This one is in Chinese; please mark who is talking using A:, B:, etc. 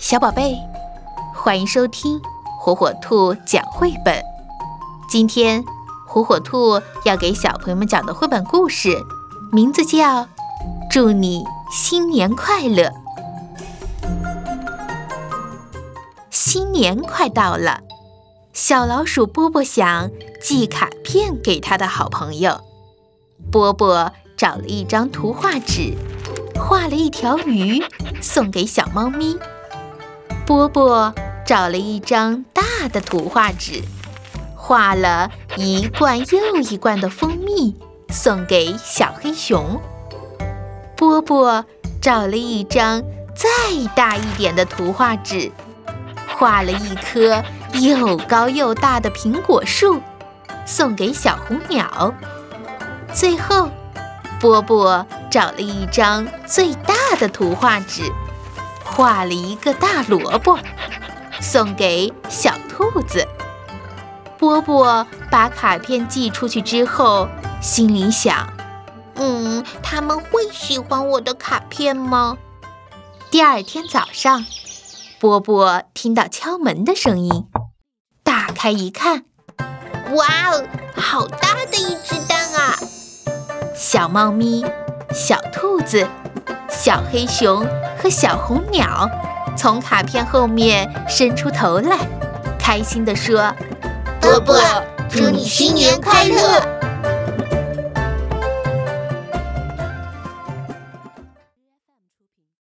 A: 小宝贝，欢迎收听火火兔讲绘本。今天，火火兔要给小朋友们讲的绘本故事，名字叫《祝你新年快乐》。新年快到了，小老鼠波波想寄卡片给他的好朋友。波波找了一张图画纸，画了一条鱼，送给小猫咪。波波找了一张大的图画纸，画了一罐又一罐的蜂蜜，送给小黑熊。波波找了一张再大一点的图画纸，画了一棵又高又大的苹果树，送给小红鸟。最后，波波找了一张最大的图画纸。画了一个大萝卜，送给小兔子。波波把卡片寄出去之后，心里想：“
B: 嗯，他们会喜欢我的卡片吗？”
A: 第二天早上，波波听到敲门的声音，打开一看，
B: 哇哦，好大的一只蛋啊！
A: 小猫咪，小兔子。小黑熊和小红鸟从卡片后面伸出头来，开心地说：“
B: 波波，祝你新年快乐！”